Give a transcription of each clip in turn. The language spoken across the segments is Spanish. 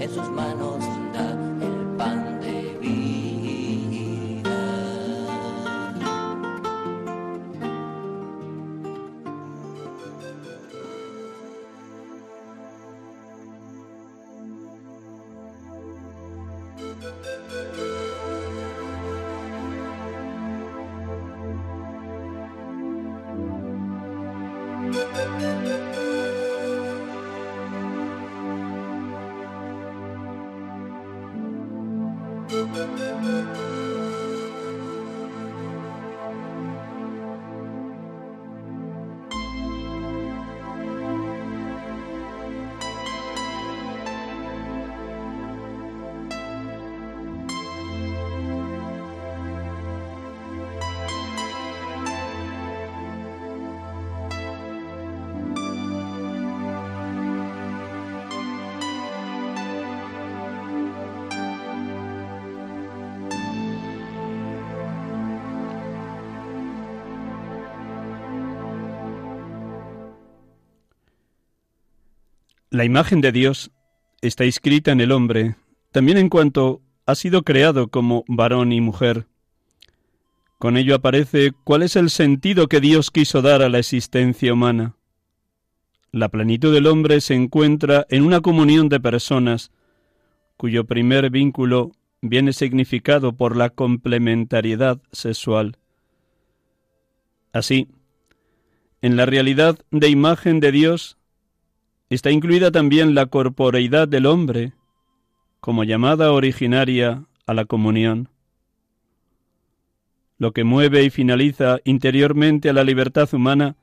en sus manos da el pan Música La imagen de Dios está inscrita en el hombre, también en cuanto ha sido creado como varón y mujer. Con ello aparece cuál es el sentido que Dios quiso dar a la existencia humana. La plenitud del hombre se encuentra en una comunión de personas cuyo primer vínculo viene significado por la complementariedad sexual. Así, en la realidad de imagen de Dios está incluida también la corporeidad del hombre, como llamada originaria a la comunión. Lo que mueve y finaliza interiormente a la libertad humana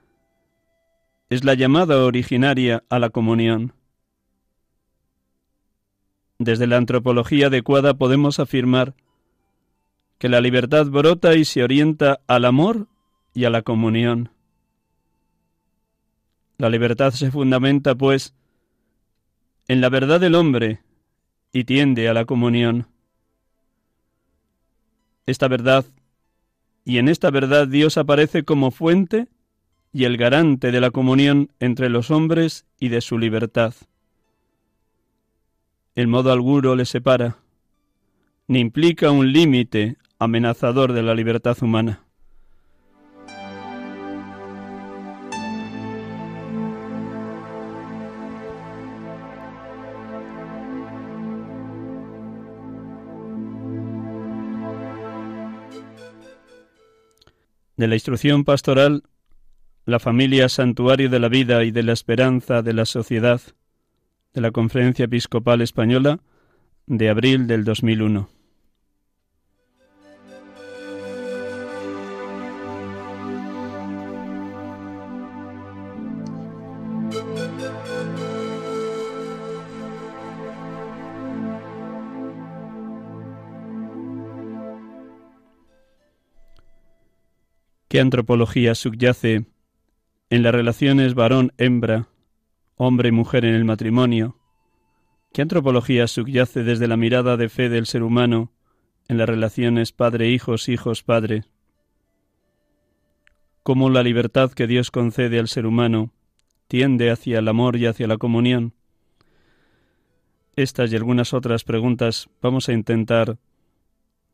es la llamada originaria a la comunión. Desde la antropología adecuada podemos afirmar que la libertad brota y se orienta al amor y a la comunión. La libertad se fundamenta, pues, en la verdad del hombre y tiende a la comunión. Esta verdad, y en esta verdad Dios aparece como fuente y el garante de la comunión entre los hombres y de su libertad. El modo alguno le separa, ni implica un límite amenazador de la libertad humana. De la instrucción pastoral, la familia santuario de la vida y de la esperanza de la sociedad, de la Conferencia Episcopal Española, de abril del 2001. ¿Qué antropología subyace en las relaciones varón-hembra, hombre-mujer en el matrimonio? ¿Qué antropología subyace desde la mirada de fe del ser humano en las relaciones padre-hijos, hijos-padre? ¿Cómo la libertad que Dios concede al ser humano tiende hacia el amor y hacia la comunión? Estas y algunas otras preguntas vamos a intentar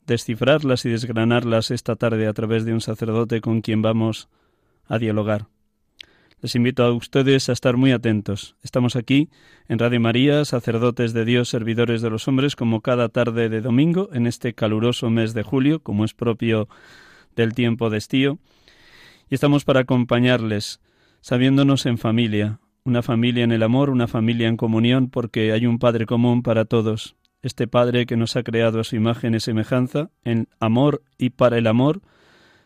descifrarlas y desgranarlas esta tarde a través de un sacerdote con quien vamos a dialogar. Les invito a ustedes a estar muy atentos. Estamos aquí en Radio María, sacerdotes de Dios, servidores de los hombres, como cada tarde de domingo en este caluroso mes de julio, como es propio del tiempo de estío. Y estamos para acompañarles, sabiéndonos en familia, una familia en el amor, una familia en comunión, porque hay un Padre común para todos, este Padre que nos ha creado a su imagen y semejanza, en amor y para el amor,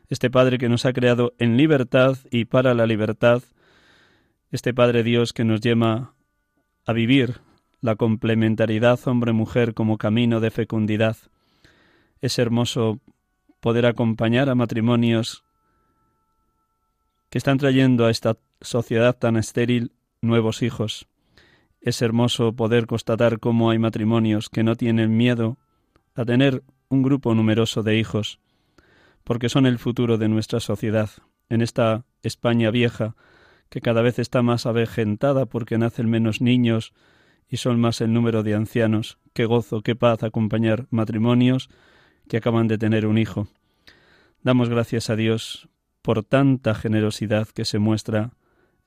este Padre que nos ha creado en libertad y para la libertad, este Padre Dios que nos llama a vivir la complementariedad hombre-mujer como camino de fecundidad. Es hermoso poder acompañar a matrimonios que están trayendo a esta sociedad tan estéril nuevos hijos. Es hermoso poder constatar cómo hay matrimonios que no tienen miedo a tener un grupo numeroso de hijos, porque son el futuro de nuestra sociedad, en esta España vieja, que cada vez está más avejentada porque nacen menos niños y son más el número de ancianos. Qué gozo, qué paz acompañar matrimonios que acaban de tener un hijo. Damos gracias a Dios por tanta generosidad que se muestra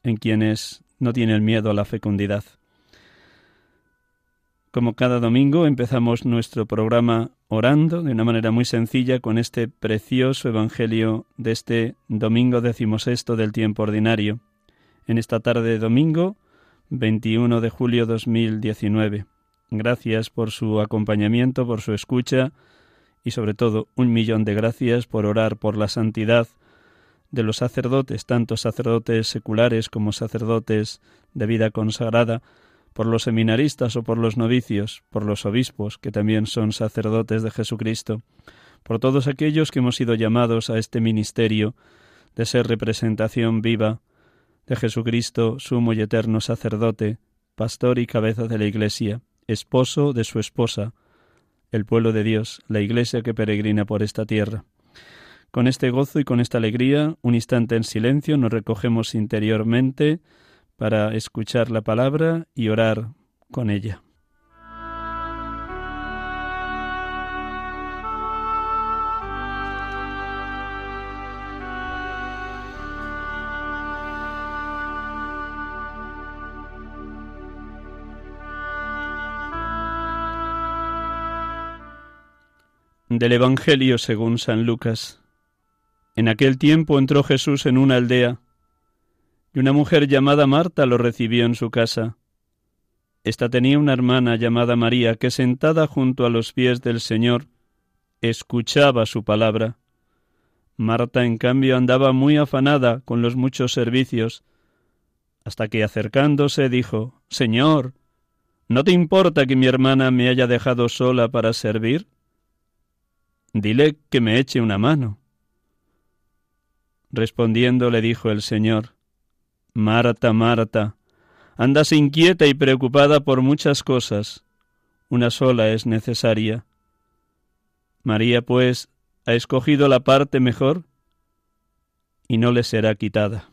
en quienes no tienen miedo a la fecundidad. Como cada domingo empezamos nuestro programa orando de una manera muy sencilla con este precioso Evangelio de este domingo decimosexto del tiempo ordinario, en esta tarde de domingo 21 de julio 2019. Gracias por su acompañamiento, por su escucha y sobre todo un millón de gracias por orar por la santidad de los sacerdotes, tanto sacerdotes seculares como sacerdotes de vida consagrada, por los seminaristas o por los novicios, por los obispos, que también son sacerdotes de Jesucristo, por todos aquellos que hemos sido llamados a este ministerio de ser representación viva de Jesucristo, sumo y eterno sacerdote, pastor y cabeza de la Iglesia, esposo de su esposa, el pueblo de Dios, la Iglesia que peregrina por esta tierra. Con este gozo y con esta alegría, un instante en silencio, nos recogemos interiormente, para escuchar la palabra y orar con ella. Del Evangelio según San Lucas. En aquel tiempo entró Jesús en una aldea y una mujer llamada Marta lo recibió en su casa. Esta tenía una hermana llamada María que sentada junto a los pies del Señor escuchaba su palabra. Marta, en cambio, andaba muy afanada con los muchos servicios, hasta que acercándose dijo Señor, ¿no te importa que mi hermana me haya dejado sola para servir? Dile que me eche una mano. Respondiendo le dijo el Señor Marta, Marta, andas inquieta y preocupada por muchas cosas. Una sola es necesaria. María, pues, ha escogido la parte mejor y no le será quitada.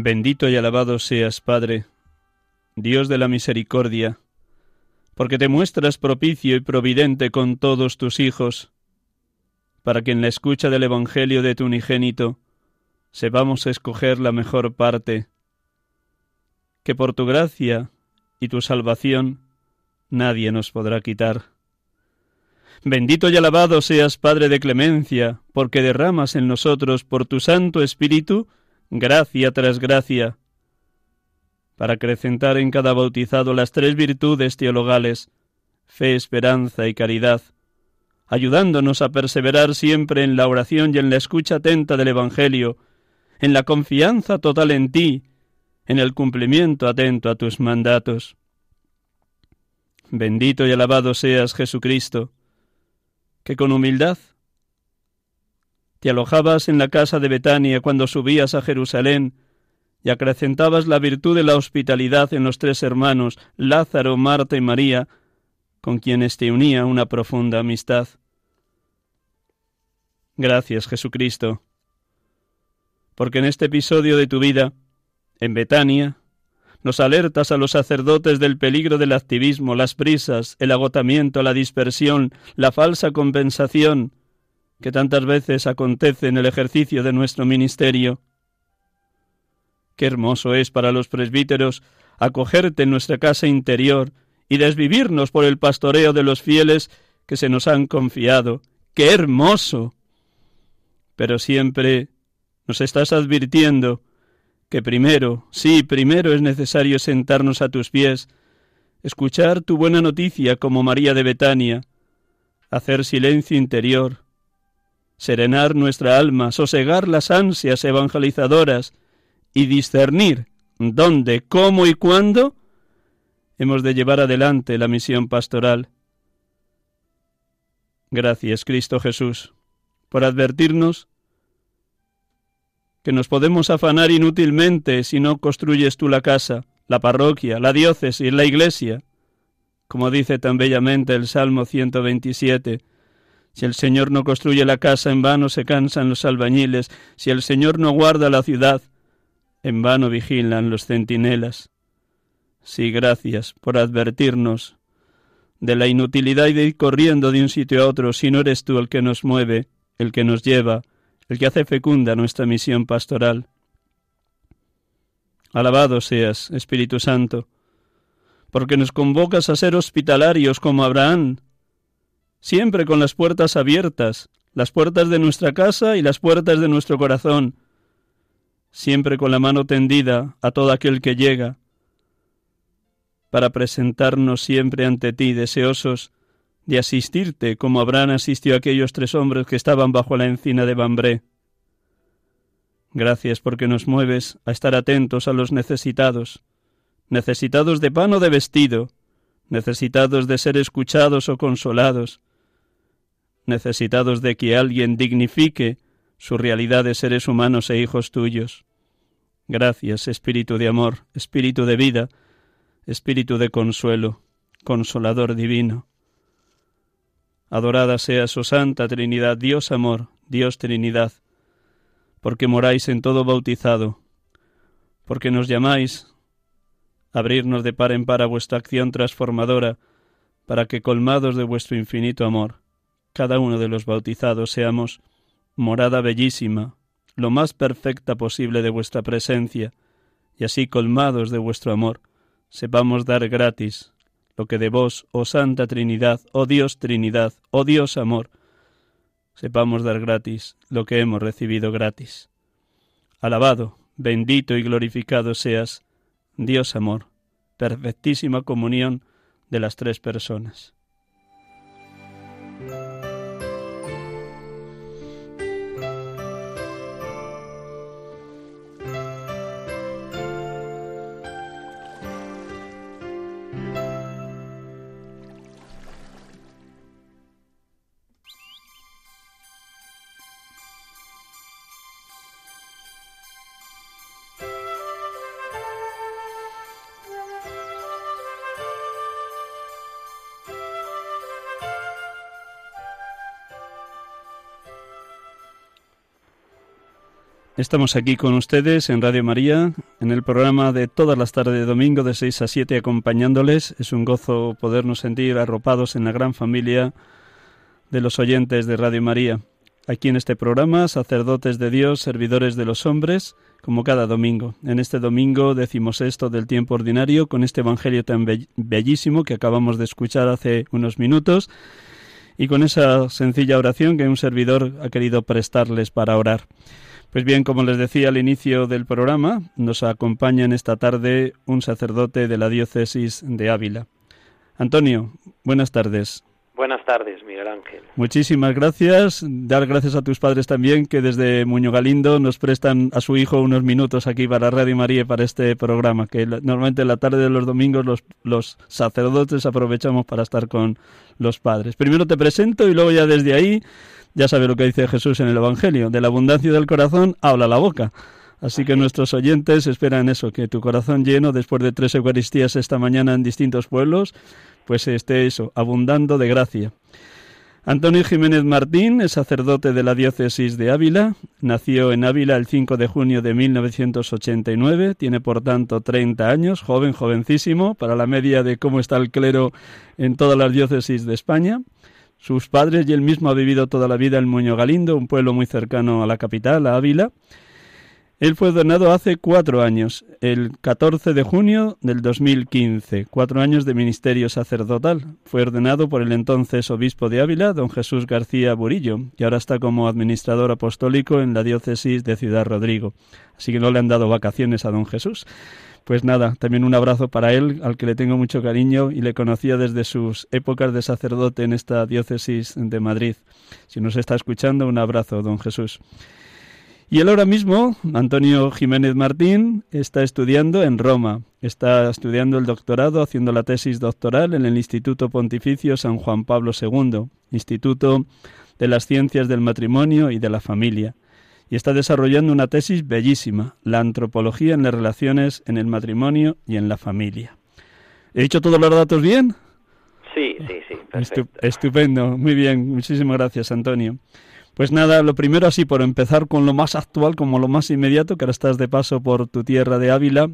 Bendito y alabado seas, Padre, Dios de la misericordia, porque te muestras propicio y providente con todos tus hijos, para que en la escucha del Evangelio de tu unigénito sepamos escoger la mejor parte, que por tu gracia y tu salvación nadie nos podrá quitar. Bendito y alabado seas, Padre de clemencia, porque derramas en nosotros por tu Santo Espíritu gracia tras gracia, para acrecentar en cada bautizado las tres virtudes teologales, fe, esperanza y caridad, ayudándonos a perseverar siempre en la oración y en la escucha atenta del Evangelio, en la confianza total en ti, en el cumplimiento atento a tus mandatos. Bendito y alabado seas Jesucristo, que con humildad te alojabas en la casa de Betania cuando subías a Jerusalén y acrecentabas la virtud de la hospitalidad en los tres hermanos, Lázaro, Marta y María, con quienes te unía una profunda amistad. Gracias, Jesucristo, porque en este episodio de tu vida, en Betania, nos alertas a los sacerdotes del peligro del activismo, las prisas, el agotamiento, la dispersión, la falsa compensación que tantas veces acontece en el ejercicio de nuestro ministerio. Qué hermoso es para los presbíteros acogerte en nuestra casa interior y desvivirnos por el pastoreo de los fieles que se nos han confiado. ¡Qué hermoso! Pero siempre nos estás advirtiendo que primero, sí, primero es necesario sentarnos a tus pies, escuchar tu buena noticia como María de Betania, hacer silencio interior, serenar nuestra alma, sosegar las ansias evangelizadoras y discernir dónde, cómo y cuándo hemos de llevar adelante la misión pastoral. Gracias, Cristo Jesús, por advertirnos que nos podemos afanar inútilmente si no construyes tú la casa, la parroquia, la diócesis, la iglesia. Como dice tan bellamente el Salmo 127, si el Señor no construye la casa, en vano se cansan los albañiles, si el Señor no guarda la ciudad, en vano vigilan los centinelas. Sí, gracias por advertirnos de la inutilidad de ir corriendo de un sitio a otro si no eres tú el que nos mueve, el que nos lleva, el que hace fecunda nuestra misión pastoral. Alabado seas, Espíritu Santo, porque nos convocas a ser hospitalarios como Abraham, siempre con las puertas abiertas, las puertas de nuestra casa y las puertas de nuestro corazón, siempre con la mano tendida a todo aquel que llega, para presentarnos siempre ante ti, deseosos de asistirte como Abraham asistió a aquellos tres hombres que estaban bajo la encina de Bambré. Gracias porque nos mueves a estar atentos a los necesitados, necesitados de pan o de vestido, necesitados de ser escuchados o consolados, necesitados de que alguien dignifique su realidad de seres humanos e hijos tuyos. Gracias, Espíritu de amor, Espíritu de vida, Espíritu de consuelo, Consolador divino. Adorada sea su Santa Trinidad, Dios amor, Dios Trinidad, porque moráis en todo bautizado, porque nos llamáis abrirnos de par en par a vuestra acción transformadora, para que colmados de vuestro infinito amor, cada uno de los bautizados seamos morada bellísima, lo más perfecta posible de vuestra presencia, y así colmados de vuestro amor, sepamos dar gratis lo que de vos, oh Santa Trinidad, oh Dios Trinidad, oh Dios Amor, sepamos dar gratis lo que hemos recibido gratis. Alabado, bendito y glorificado seas, Dios Amor, perfectísima comunión de las tres personas. Estamos aquí con ustedes en Radio María, en el programa de todas las tardes de domingo de 6 a 7 acompañándoles. Es un gozo podernos sentir arropados en la gran familia de los oyentes de Radio María. Aquí en este programa, sacerdotes de Dios, servidores de los hombres, como cada domingo. En este domingo decimos esto del tiempo ordinario con este Evangelio tan bellísimo que acabamos de escuchar hace unos minutos y con esa sencilla oración que un servidor ha querido prestarles para orar. Pues bien, como les decía al inicio del programa, nos acompaña en esta tarde un sacerdote de la diócesis de Ávila. Antonio, buenas tardes. Buenas tardes, Miguel Ángel. Muchísimas gracias. Dar gracias a tus padres también, que desde Muño Galindo nos prestan a su hijo unos minutos aquí para Radio María para este programa, que normalmente en la tarde de los domingos los, los sacerdotes aprovechamos para estar con los padres. Primero te presento y luego ya desde ahí, ya sabes lo que dice Jesús en el Evangelio, de la abundancia del corazón habla la boca. Así que nuestros oyentes esperan eso, que tu corazón lleno, después de tres Eucaristías esta mañana en distintos pueblos, pues esté eso, abundando de gracia. Antonio Jiménez Martín es sacerdote de la diócesis de Ávila, nació en Ávila el 5 de junio de 1989, tiene por tanto 30 años, joven, jovencísimo, para la media de cómo está el clero en todas las diócesis de España. Sus padres y él mismo ha vivido toda la vida en Muño Galindo, un pueblo muy cercano a la capital, a Ávila. Él fue donado hace cuatro años, el 14 de junio del 2015, cuatro años de ministerio sacerdotal. Fue ordenado por el entonces obispo de Ávila, don Jesús García Burillo, y ahora está como administrador apostólico en la diócesis de Ciudad Rodrigo. Así que no le han dado vacaciones a don Jesús. Pues nada, también un abrazo para él, al que le tengo mucho cariño y le conocía desde sus épocas de sacerdote en esta diócesis de Madrid. Si nos está escuchando, un abrazo, don Jesús. Y él ahora mismo, Antonio Jiménez Martín, está estudiando en Roma. Está estudiando el doctorado, haciendo la tesis doctoral en el Instituto Pontificio San Juan Pablo II, Instituto de las Ciencias del Matrimonio y de la Familia. Y está desarrollando una tesis bellísima, la antropología en las relaciones en el matrimonio y en la familia. ¿He dicho todos los datos bien? Sí, sí, sí. Perfecto. Estupendo, muy bien. Muchísimas gracias, Antonio. Pues nada, lo primero así por empezar con lo más actual, como lo más inmediato, que ahora estás de paso por tu tierra de Ávila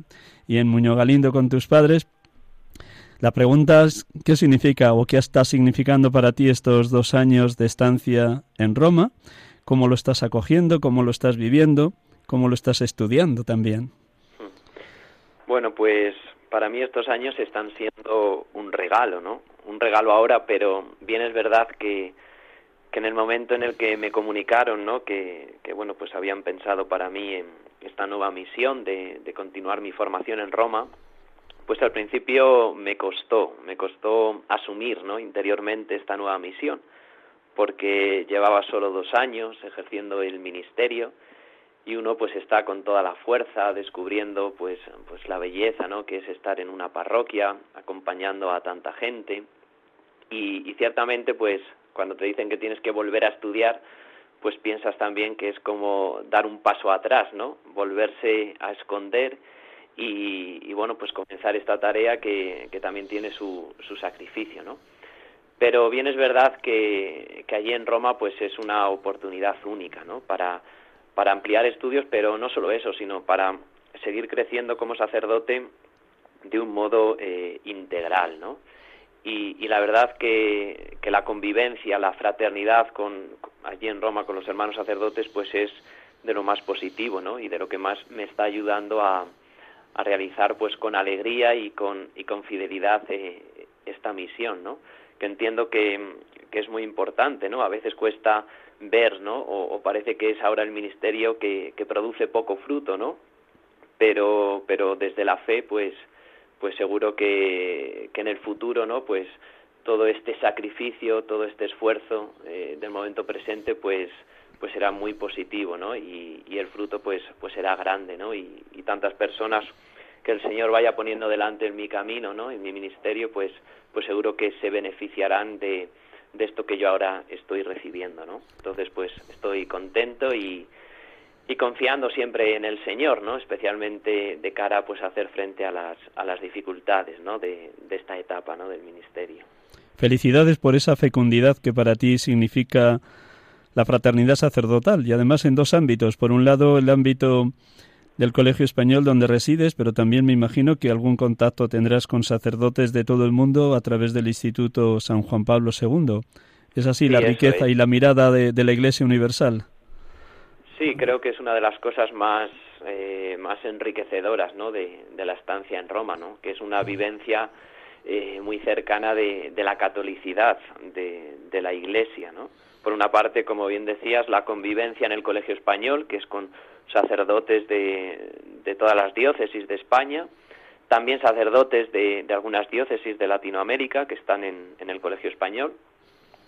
y en Muñoz Galindo con tus padres. La pregunta es, ¿qué significa o qué está significando para ti estos dos años de estancia en Roma? ¿Cómo lo estás acogiendo? ¿Cómo lo estás viviendo? ¿Cómo lo estás estudiando también? Bueno, pues para mí estos años están siendo un regalo, ¿no? Un regalo ahora, pero bien es verdad que que en el momento en el que me comunicaron, ¿no? Que, bueno, pues habían pensado para mí en esta nueva misión de, continuar mi formación en Roma, pues al principio me costó, me costó asumir, ¿no? Interiormente esta nueva misión, porque llevaba solo dos años ejerciendo el ministerio y uno pues está con toda la fuerza descubriendo pues pues la belleza, ¿no? Que es estar en una parroquia acompañando a tanta gente y, y ciertamente pues cuando te dicen que tienes que volver a estudiar, pues piensas también que es como dar un paso atrás, ¿no? Volverse a esconder y, bueno, pues comenzar esta tarea que, también tiene su, su sacrificio, ¿no? Pero bien es verdad que, allí en Roma pues es una oportunidad única, ¿no? Para, para ampliar estudios, pero no solo eso, sino para seguir creciendo como sacerdote de un modo eh, integral, ¿no? Y, la verdad que, que, la convivencia, la fraternidad con, allí en Roma con los hermanos sacerdotes, pues es de lo más positivo, ¿no? Y de lo que más me está ayudando a, a realizar, pues con alegría y con, y con fidelidad eh, esta misión, ¿no? Que entiendo que, que, es muy importante, ¿no? A veces cuesta ver, ¿no? O, o parece que es ahora el ministerio que, que produce poco fruto, ¿no? Pero, pero desde la fe, pues, pues seguro que, que en el futuro, ¿no? Pues todo este sacrificio, todo este esfuerzo eh, del momento presente, pues pues será muy positivo, ¿no? Y, y el fruto, pues pues será grande, ¿no? Y, y, tantas personas que el Señor vaya poniendo delante en mi camino, ¿no? En mi ministerio, pues pues seguro que se beneficiarán de, de esto que yo ahora estoy recibiendo, ¿no? Entonces, pues estoy contento y, y confiando siempre en el Señor, ¿no? Especialmente de cara pues a hacer frente a las, a las dificultades, ¿no? De, de esta etapa, ¿no? Del ministerio. Felicidades por esa fecundidad que para ti significa la fraternidad sacerdotal y además en dos ámbitos. Por un lado, el ámbito del Colegio Español donde resides, pero también me imagino que algún contacto tendrás con sacerdotes de todo el mundo a través del Instituto San Juan Pablo II. ¿Es así la riqueza y la mirada de, de la Iglesia Universal? Sí, creo que es una de las cosas más, eh, más enriquecedoras ¿no? de, de, la estancia en Roma, ¿no? que es una vivencia eh, muy cercana de, de la catolicidad, de, de, la Iglesia. ¿no? Por una parte, como bien decías, la convivencia en el Colegio Español, que es con sacerdotes de, de todas las diócesis de España, también sacerdotes de, algunas diócesis de Latinoamérica que están en, en el Colegio Español,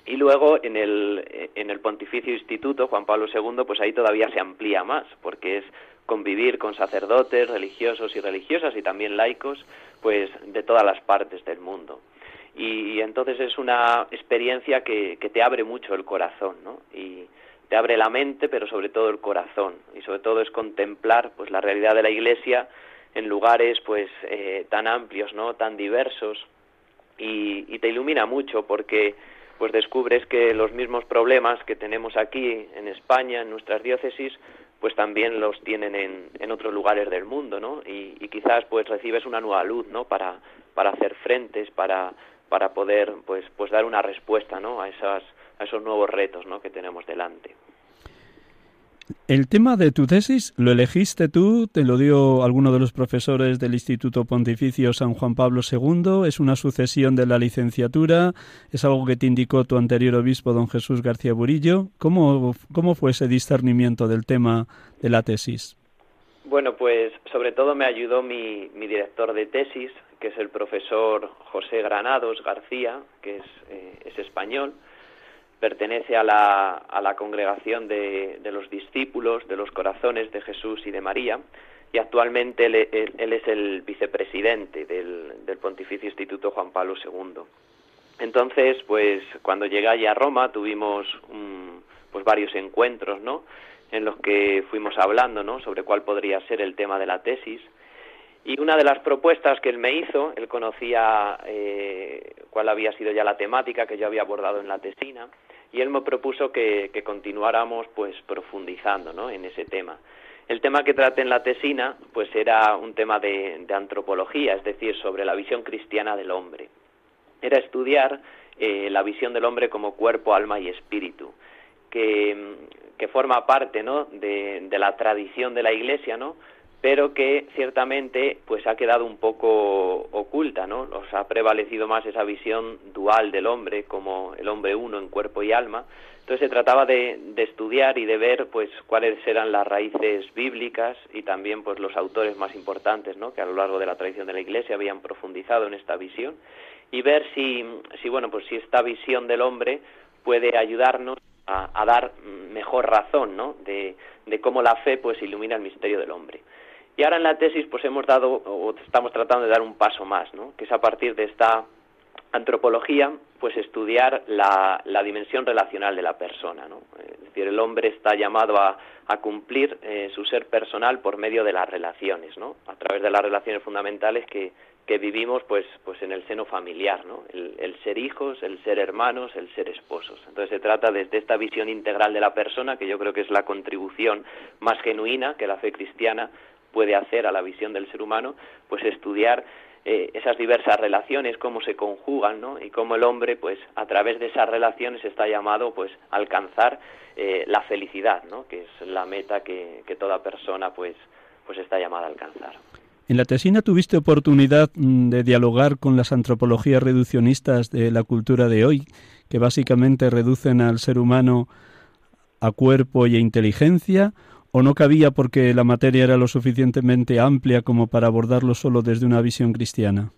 Y luego en el, en el Pontificio Instituto Juan Pablo II, pues ahí todavía se amplía más, porque es convivir con sacerdotes, religiosos y religiosas y también laicos, pues de todas las partes del mundo. Y, entonces es una experiencia que, que, te abre mucho el corazón, ¿no? Y te abre la mente, pero sobre todo el corazón. Y sobre todo es contemplar, pues, la realidad de la Iglesia en lugares, pues, eh, tan amplios, ¿no? Tan diversos. Y, y te ilumina mucho porque pues descubres que los mismos problemas que tenemos aquí en España, en nuestras diócesis, pues también los tienen en, en otros lugares del mundo, ¿no? Y, quizás pues recibes una nueva luz, ¿no? Para, para hacer frentes, para, para poder pues, pues dar una respuesta, ¿no? A, esas, esos nuevos retos, ¿no? Que tenemos delante. El tema de tu tesis lo elegiste tú, te lo dio alguno de los profesores del Instituto Pontificio San Juan Pablo II, es una sucesión de la licenciatura, es algo que te indicó tu anterior obispo, don Jesús García Burillo. ¿Cómo, cómo fue ese discernimiento del tema de la tesis? Bueno, pues sobre todo me ayudó mi, mi director de tesis, que es el profesor José Granados García, que es, eh, es español pertenece a la, a la congregación de, de, los discípulos de los corazones de Jesús y de María y actualmente él, él, es el vicepresidente del, del, Pontificio Instituto Juan Pablo II. Entonces, pues cuando llegué allí a Roma tuvimos un, pues varios encuentros, ¿no? En los que fuimos hablando, ¿no? Sobre cuál podría ser el tema de la tesis. Y una de las propuestas que él me hizo, él conocía eh, cuál había sido ya la temática que yo había abordado en la tesina, y él me propuso que, continuáramos pues profundizando ¿no? en ese tema. El tema que traté en la tesina pues era un tema de, antropología, es decir, sobre la visión cristiana del hombre. Era estudiar eh, la visión del hombre como cuerpo, alma y espíritu, que, que forma parte ¿no? de, de la tradición de la Iglesia, ¿no? Pero que ciertamente pues ha quedado un poco oculta, ¿no? Nos ha prevalecido más esa visión dual del hombre como el hombre uno en cuerpo y alma. Entonces se trataba de, de, estudiar y de ver pues cuáles eran las raíces bíblicas y también pues los autores más importantes, ¿no? Que a lo largo de la tradición de la Iglesia habían profundizado en esta visión y ver si, si bueno pues si esta visión del hombre puede ayudarnos a, a dar mejor razón, ¿no? De, de cómo la fe pues ilumina el misterio del hombre. Y ahora en la tesis pues hemos dado o estamos tratando de dar un paso más, ¿no? Que es a partir de esta antropología pues estudiar la, la dimensión relacional de la persona, ¿no? Es decir, el hombre está llamado a, a cumplir eh, su ser personal por medio de las relaciones, ¿no? A través de las relaciones fundamentales que, que vivimos pues pues en el seno familiar, ¿no? El, el, ser hijos, el ser hermanos, el ser esposos. Entonces se trata desde esta visión integral de la persona que yo creo que es la contribución más genuina que la fe cristiana puede hacer a la visión del ser humano, pues estudiar eh, esas diversas relaciones, cómo se conjugan, ¿no? Y cómo el hombre, pues, a través de esas relaciones está llamado, pues, a alcanzar eh, la felicidad, ¿no? Que es la meta que, que toda persona, pues, pues está llamada a alcanzar. En la tesina tuviste oportunidad mm, de dialogar con las antropologías reduccionistas de la cultura de hoy, que básicamente reducen al ser humano a cuerpo y a inteligencia, o no cabía porque la materia era lo suficientemente amplia como para abordarlo solo desde una visión cristiana?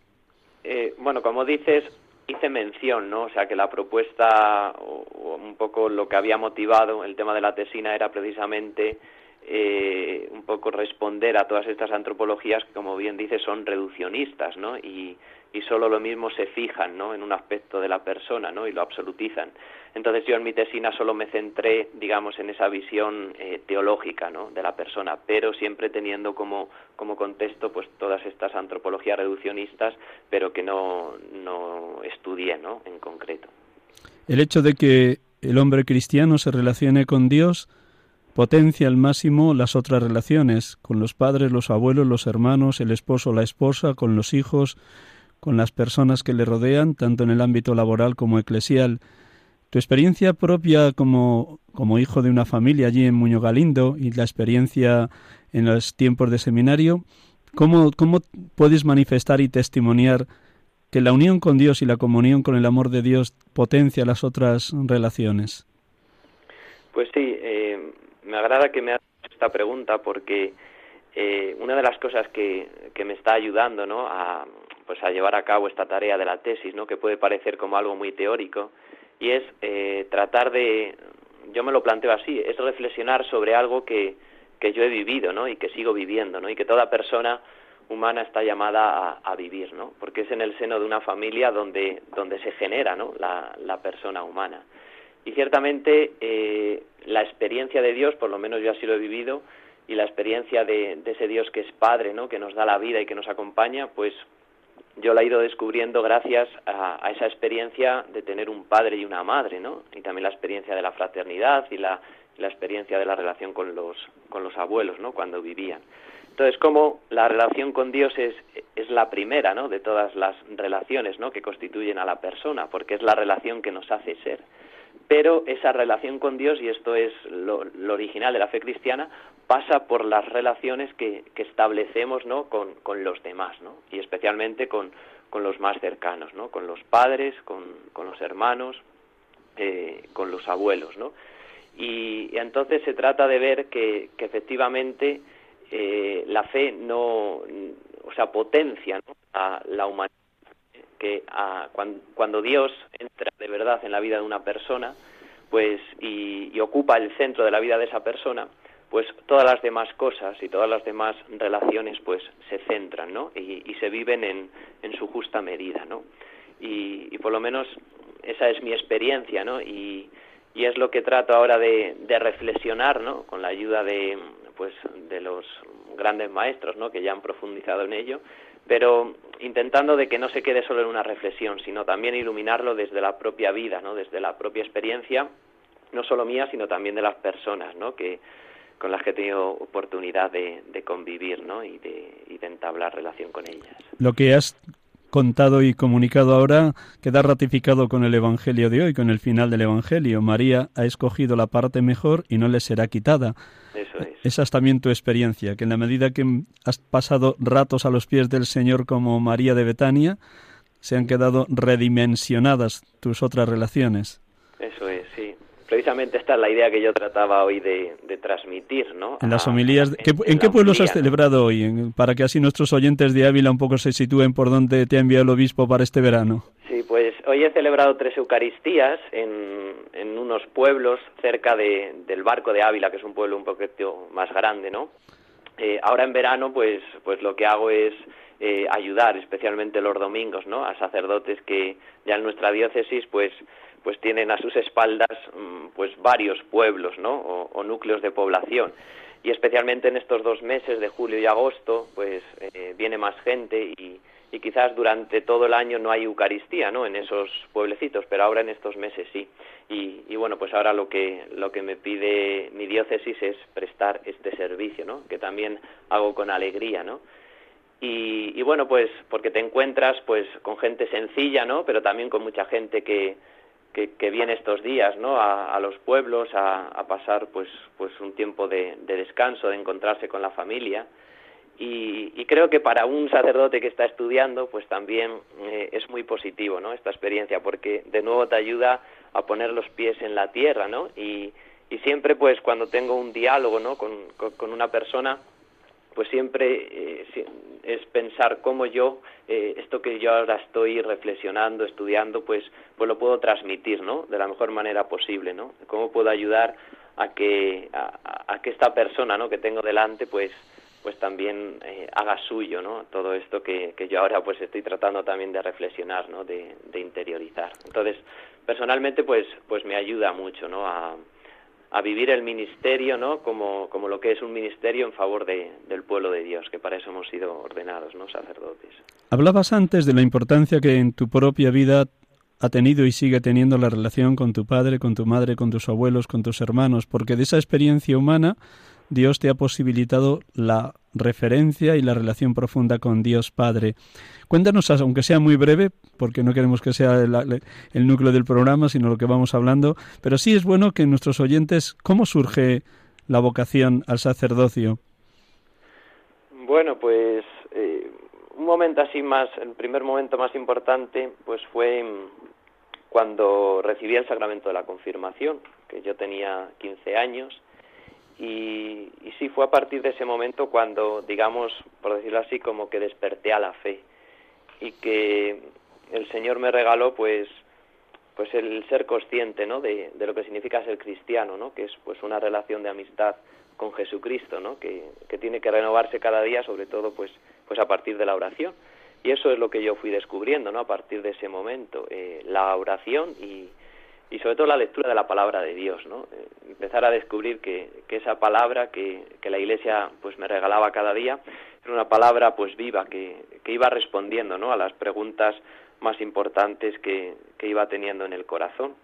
Eh, bueno, como dices, hice mención, ¿no? O sea, que la propuesta, o, un poco lo que había motivado el tema de la tesina era precisamente eh, un poco responder a todas estas antropologías que, como bien dices, son reduccionistas, ¿no? Y, y solo lo mismo se fijan, ¿no? En un aspecto de la persona, ¿no? Y lo absolutizan. Entonces yo en mi tesina solo me centré, digamos, en esa visión eh, teológica de la persona, pero siempre teniendo como, como contexto pues todas estas antropologías reduccionistas, pero que no, no estudié ¿no? en concreto. El hecho de que el hombre cristiano se relacione con Dios potencia al máximo las otras relaciones, con los padres, los abuelos, los hermanos, el esposo, la esposa, con los hijos, con las personas que le rodean, tanto en el ámbito laboral como eclesial. Tu experiencia propia como, como hijo de una familia allí en Muñoz Galindo y la experiencia en los tiempos de seminario, ¿cómo, ¿cómo puedes manifestar y testimoniar que la unión con Dios y la comunión con el amor de Dios potencia las otras relaciones? Pues sí, eh, me agrada que me hagas esta pregunta porque eh, una de las cosas que, que me está ayudando ¿no? a, pues a llevar a cabo esta tarea de la tesis, ¿no? que puede parecer como algo muy teórico, y es eh, tratar de, yo me lo planteo así, es reflexionar sobre algo que, que yo he vivido, ¿no? Y que sigo viviendo, ¿no? Y que toda persona humana está llamada a, vivir, ¿no? Porque es en el seno de una familia donde, donde se genera, ¿no? La, persona humana. Y ciertamente eh, la experiencia de Dios, por lo menos yo así lo he vivido, y la experiencia de, de, ese Dios que es Padre, ¿no? Que nos da la vida y que nos acompaña, pues yo la he ido descubriendo gracias a, a, esa experiencia de tener un padre y una madre, ¿no? Y también la experiencia de la fraternidad y la, experiencia de la relación con los, con los abuelos, ¿no? Cuando vivían. Entonces, como la relación con Dios es, es la primera, ¿no? De todas las relaciones, ¿no? Que constituyen a la persona, porque es la relación que nos hace ser. Pero esa relación con Dios, y esto es lo, original de la fe cristiana, pasa por las relaciones que, establecemos, ¿no? Con, los demás, ¿no? Y especialmente con, los más cercanos, ¿no? Con los padres, con, los hermanos, eh, con los abuelos, ¿no? Y, y, entonces se trata de ver que, que efectivamente eh, la fe no, o sea, potencia ¿no? a la humanidad, que a, cuando, Dios entra de verdad en la vida de una persona, pues y, y, ocupa el centro de la vida de esa persona, pues todas las demás cosas y todas las demás relaciones pues se centran, ¿no? Y, se viven en, en, su justa medida, ¿no? Y, y por lo menos esa es mi experiencia, ¿no? Y, y es lo que trato ahora de, de reflexionar, ¿no? Con la ayuda de, pues de los grandes maestros ¿no? que ya han profundizado en ello pero intentando de que no se quede solo en una reflexión sino también iluminarlo desde la propia vida no desde la propia experiencia no solo mía sino también de las personas ¿no? que con las que he tenido oportunidad de, de convivir ¿no? y, de, y de entablar relación con ellas. Lo que has contado y comunicado ahora queda ratificado con el Evangelio de hoy, con el final del Evangelio. María ha escogido la parte mejor y no le será quitada. Eso es. Esa es también tu experiencia, que en la medida que has pasado ratos a los pies del Señor como María de Betania, se han quedado redimensionadas tus otras relaciones. Eso es, precisamente esta es la idea que yo trataba hoy de, de transmitir, ¿no? En las homilías, ¿qué, ¿en, en, qué pueblos has celebrado hoy? En, para que así nuestros oyentes de Ávila un poco se sitúen por dónde te ha enviado el obispo para este verano. Sí, pues hoy he celebrado tres Eucaristías en, en unos pueblos cerca de, del Barco de Ávila, que es un pueblo un poquito más grande, ¿no? Eh, ahora en verano, pues, pues lo que hago es eh, ayudar, especialmente los domingos, ¿no? A sacerdotes que ya en nuestra diócesis, pues pues tienen a sus espaldas pues varios pueblos ¿no? o, o, núcleos de población y especialmente en estos dos meses de julio y agosto pues eh, viene más gente y, y, quizás durante todo el año no hay Eucaristía ¿no? en esos pueblecitos pero ahora en estos meses sí y, y bueno pues ahora lo que lo que me pide mi diócesis es prestar este servicio ¿no? que también hago con alegría ¿no? y, y bueno pues porque te encuentras pues con gente sencilla ¿no? pero también con mucha gente que que, viene estos días ¿no? a, los pueblos a, pasar pues, pues un tiempo de, de, descanso, de encontrarse con la familia. Y, y, creo que para un sacerdote que está estudiando, pues también eh, es muy positivo ¿no? esta experiencia, porque de nuevo te ayuda a poner los pies en la tierra, ¿no? Y, y siempre, pues, cuando tengo un diálogo ¿no? con una persona, pues siempre eh, es pensar cómo yo eh, esto que yo ahora estoy reflexionando, estudiando, pues pues lo puedo transmitir, ¿no? De la mejor manera posible, ¿no? Cómo puedo ayudar a que a, que esta persona, ¿no? Que tengo delante, pues pues también eh, haga suyo, ¿no? Todo esto que, que yo ahora pues estoy tratando también de reflexionar, ¿no? De, de interiorizar. Entonces, personalmente, pues pues me ayuda mucho, ¿no? A a vivir el ministerio, ¿no? Como, como lo que es un ministerio en favor de, del pueblo de Dios, que para eso hemos sido ordenados, ¿no? Sacerdotes. Hablabas antes de la importancia que en tu propia vida ha tenido y sigue teniendo la relación con tu padre, con tu madre, con tus abuelos, con tus hermanos, porque de esa experiencia humana Dios te ha posibilitado la referencia y la relación profunda con Dios Padre. Cuéntanos, aunque sea muy breve, porque no queremos que sea el, núcleo del programa, sino lo que vamos hablando, pero sí es bueno que nuestros oyentes, ¿cómo surge la vocación al sacerdocio? Bueno, pues eh, un momento así más, el primer momento más importante, pues fue cuando recibí el sacramento de la confirmación, que yo tenía 15 años, y, y, sí, fue a partir de ese momento cuando, digamos, por decirlo así, como que desperté a la fe y que el Señor me regaló, pues, pues el ser consciente, ¿no? De, de, lo que significa ser cristiano, ¿no? Que es pues una relación de amistad con Jesucristo, ¿no? Que, que tiene que renovarse cada día, sobre todo pues pues a partir de la oración. Y eso es lo que yo fui descubriendo, ¿no? A partir de ese momento, eh, la oración y, y sobre todo la lectura de la palabra de Dios, ¿no? Eh, empezar a descubrir que, esa palabra que, que, la Iglesia pues me regalaba cada día era una palabra pues viva que, que iba respondiendo, ¿no? A las preguntas más importantes que, iba teniendo en el corazón.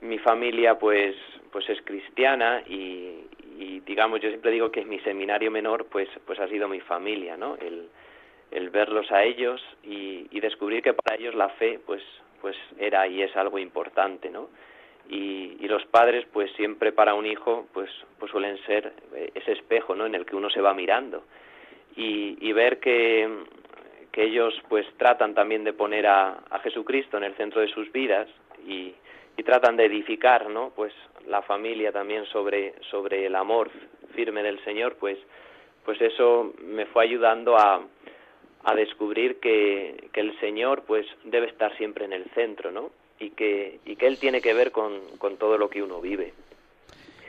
Mi familia pues pues es cristiana y, y digamos yo siempre digo que mi seminario menor pues pues ha sido mi familia, ¿no? El, el verlos a ellos y, y, descubrir que para ellos la fe pues pues era y es algo importante no y, y, los padres pues siempre para un hijo pues pues suelen ser ese espejo no en el que uno se va mirando. Y, y ver que que ellos pues tratan también de poner a, a Jesucristo en el centro de sus vidas y, y tratan de edificar no pues la familia también sobre sobre el amor firme del Señor pues pues eso me fue ayudando a a descubrir que, que, el Señor pues debe estar siempre en el centro, ¿no? Y que, y que Él tiene que ver con, con todo lo que uno vive.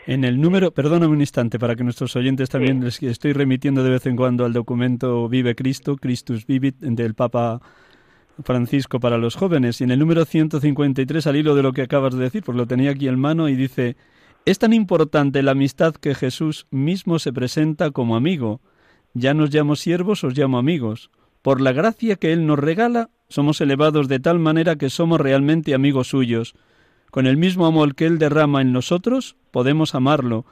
En el número, perdóname un instante para que nuestros oyentes también les estoy remitiendo de vez en cuando al documento Vive Cristo, Christus Vivit del Papa Francisco para los jóvenes y en el número 153 al hilo de lo que acabas de decir, pues lo tenía aquí en mano y dice, es tan importante la amistad que Jesús mismo se presenta como amigo. Ya nos llamo siervos, os llamo amigos. Por la gracia que Él nos regala, somos elevados de tal manera que somos realmente amigos suyos. Con el mismo amor que Él derrama en nosotros, podemos amarlo,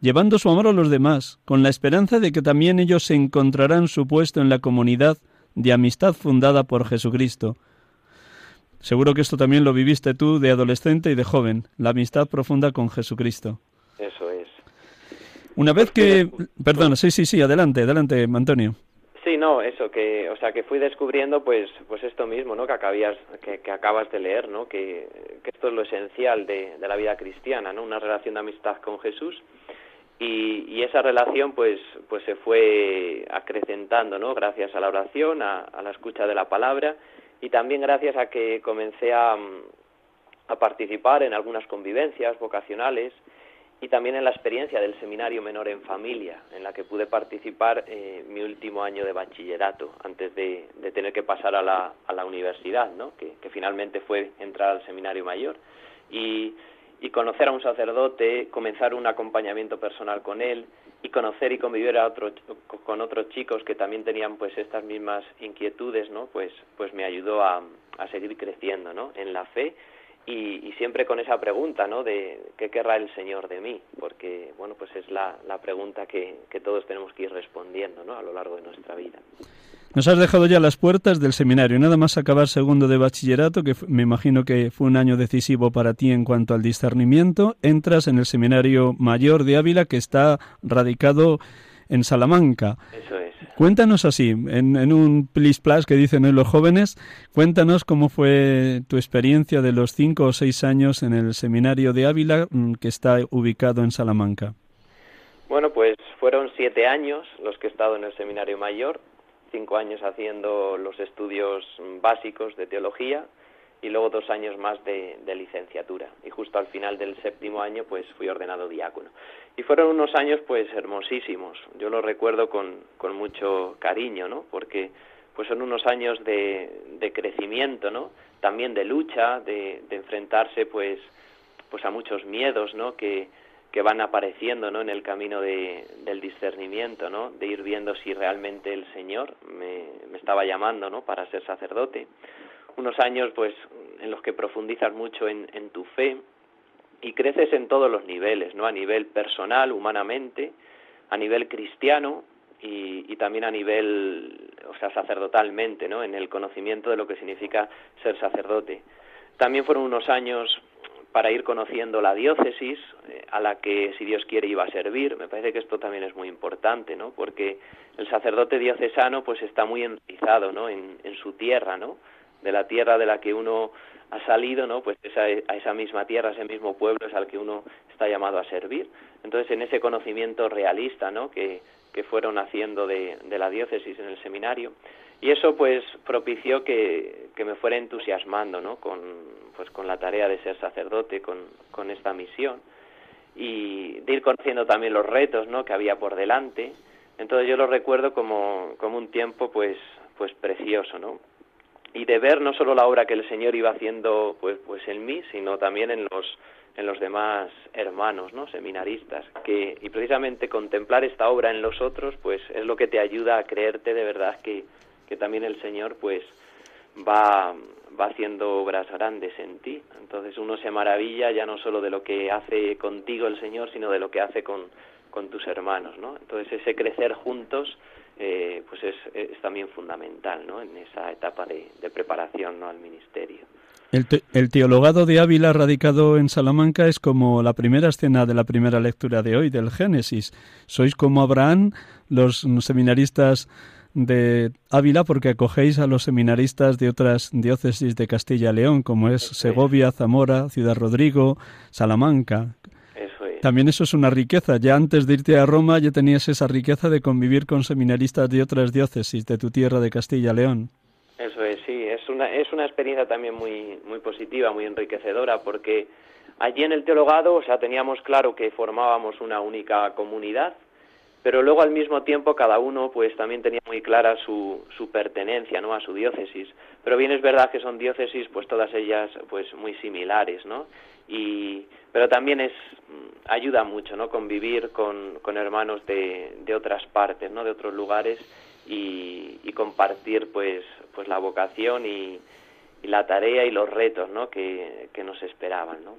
llevando su amor a los demás, con la esperanza de que también ellos se encontrarán su puesto en la comunidad de amistad fundada por Jesucristo. Seguro que esto también lo viviste tú de adolescente y de joven, la amistad profunda con Jesucristo. Eso es. Una vez que... Perdón, sí, sí, sí, adelante, adelante, Antonio. Sí, no, eso que, o sea, que fui descubriendo, pues, pues esto mismo, ¿no? Que acabías, que, acabas de leer, ¿no? Que, esto es lo esencial de, la vida cristiana, ¿no? Una relación de amistad con Jesús y, y esa relación, pues, pues se fue acrecentando, ¿no? Gracias a la oración, a, la escucha de la palabra y también gracias a que comencé a participar en algunas convivencias vocacionales y también en la experiencia del seminario menor en familia, en la que pude participar eh, mi último año de bachillerato, antes de, tener que pasar a la, a la universidad, ¿no? que, que, finalmente fue entrar al seminario mayor. Y, y, conocer a un sacerdote, comenzar un acompañamiento personal con él, y conocer y convivir a otro, con otros chicos que también tenían pues estas mismas inquietudes, ¿no? pues, pues me ayudó a, a seguir creciendo ¿no? en la fe y, y, siempre con esa pregunta, ¿no? De qué querrá el Señor de mí, porque, bueno, pues es la, la pregunta que, que, todos tenemos que ir respondiendo, ¿no? A lo largo de nuestra vida. Nos has dejado ya las puertas del seminario, nada más acabar segundo de bachillerato, que me imagino que fue un año decisivo para ti en cuanto al discernimiento, entras en el seminario mayor de Ávila, que está radicado en Salamanca. Eso es. Cuéntanos así, en, en un plis plas que dicen hoy los jóvenes, cuéntanos cómo fue tu experiencia de los cinco o seis años en el seminario de Ávila que está ubicado en Salamanca. Bueno, pues fueron siete años los que he estado en el seminario mayor, cinco años haciendo los estudios básicos de teología y luego dos años más de, de, licenciatura. Y justo al final del séptimo año, pues fui ordenado diácono. Y fueron unos años, pues, hermosísimos. Yo lo recuerdo con, con mucho cariño, ¿no? Porque, pues, son unos años de, de crecimiento, ¿no? También de lucha, de, de enfrentarse, pues, pues, a muchos miedos, ¿no? Que, que van apareciendo, ¿no? En el camino de, del discernimiento, ¿no? De ir viendo si realmente el Señor me, me estaba llamando, ¿no? Para ser sacerdote unos años pues en los que profundizas mucho en, en, tu fe y creces en todos los niveles, ¿no? A nivel personal, humanamente, a nivel cristiano y, y también a nivel, o sea, sacerdotalmente, ¿no? En el conocimiento de lo que significa ser sacerdote. También fueron unos años para ir conociendo la diócesis eh, a la que, si Dios quiere, iba a servir. Me parece que esto también es muy importante, ¿no? Porque el sacerdote diocesano, pues, está muy enraizado, ¿no? En, en su tierra, ¿no? De la tierra de la que uno ha salido, ¿no? Pues esa, a esa misma tierra, ese mismo pueblo es al que uno está llamado a servir. Entonces, en ese conocimiento realista, ¿no? Que, que fueron haciendo de, de la diócesis en el seminario y eso pues propició que, que me fuera entusiasmando ¿no? con, pues, con la tarea de ser sacerdote, con, con esta misión y de ir conociendo también los retos ¿no? que había por delante. Entonces yo lo recuerdo como, como un tiempo pues, pues precioso, ¿no? Y de ver no solo la obra que el Señor iba haciendo pues, pues en mí, sino también en los, en los demás hermanos, ¿no? Seminaristas, que, y precisamente contemplar esta obra en los otros, pues es lo que te ayuda a creerte de verdad que, que también el Señor pues va, va haciendo obras grandes en ti. Entonces uno se maravilla ya no solo de lo que hace contigo el Señor, sino de lo que hace con, con tus hermanos, ¿no? Entonces ese crecer juntos eh, pues es, es, también fundamental, ¿no? En esa etapa de, de preparación, ¿no? Al ministerio. El, te el, teologado de Ávila radicado en Salamanca es como la primera escena de la primera lectura de hoy del Génesis. Sois como Abraham, los seminaristas de Ávila porque acogéis a los seminaristas de otras diócesis de Castilla y León, como es Segovia, Zamora, Ciudad Rodrigo, Salamanca. También eso es una riqueza. Ya antes de irte a Roma ya tenías esa riqueza de convivir con seminaristas de otras diócesis de tu tierra de Castilla y León. Eso es, sí. Es una, es una experiencia también muy, muy positiva, muy enriquecedora, porque allí en el teologado, o sea, teníamos claro que formábamos una única comunidad, pero luego al mismo tiempo cada uno pues también tenía muy clara su, su pertenencia no a su diócesis pero bien es verdad que son diócesis pues todas ellas pues muy similares no y pero también es ayuda mucho no convivir con, con hermanos de, de otras partes no de otros lugares y, y compartir pues pues la vocación y, y la tarea y los retos no que, que nos esperaban no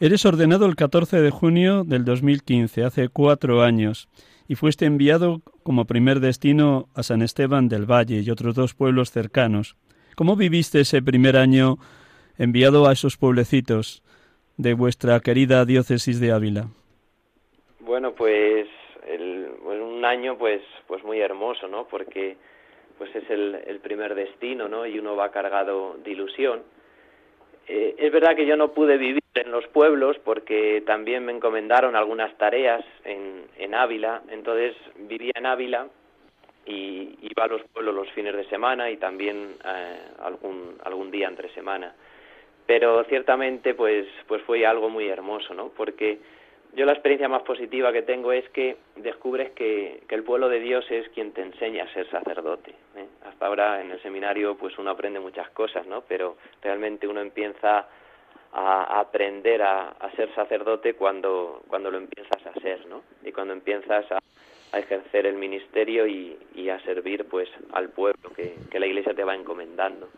Eres ordenado el 14 de junio del 2015, hace cuatro años, y fuiste enviado como primer destino a San Esteban del Valle y otros dos pueblos cercanos. ¿Cómo viviste ese primer año enviado a esos pueblecitos de vuestra querida diócesis de Ávila? Bueno, pues el, un año pues pues muy hermoso, ¿no? Porque pues es el, el primer destino, ¿no? Y uno va cargado de ilusión eh, es verdad que yo no pude vivir en los pueblos porque también me encomendaron algunas tareas en, en Ávila, entonces vivía en Ávila y iba a los pueblos los fines de semana y también eh, algún algún día entre semana. Pero ciertamente pues pues fue algo muy hermoso, ¿no? Porque yo la experiencia más positiva que tengo es que descubres que, que el pueblo de Dios es quien te enseña a ser sacerdote. ¿eh? Hasta ahora en el seminario pues uno aprende muchas cosas, ¿no? Pero realmente uno empieza a, aprender a, a, ser sacerdote cuando, cuando lo empiezas a ser, ¿no? Y cuando empiezas a, ejercer el ministerio y, y, a servir pues al pueblo que, que la Iglesia te va encomendando.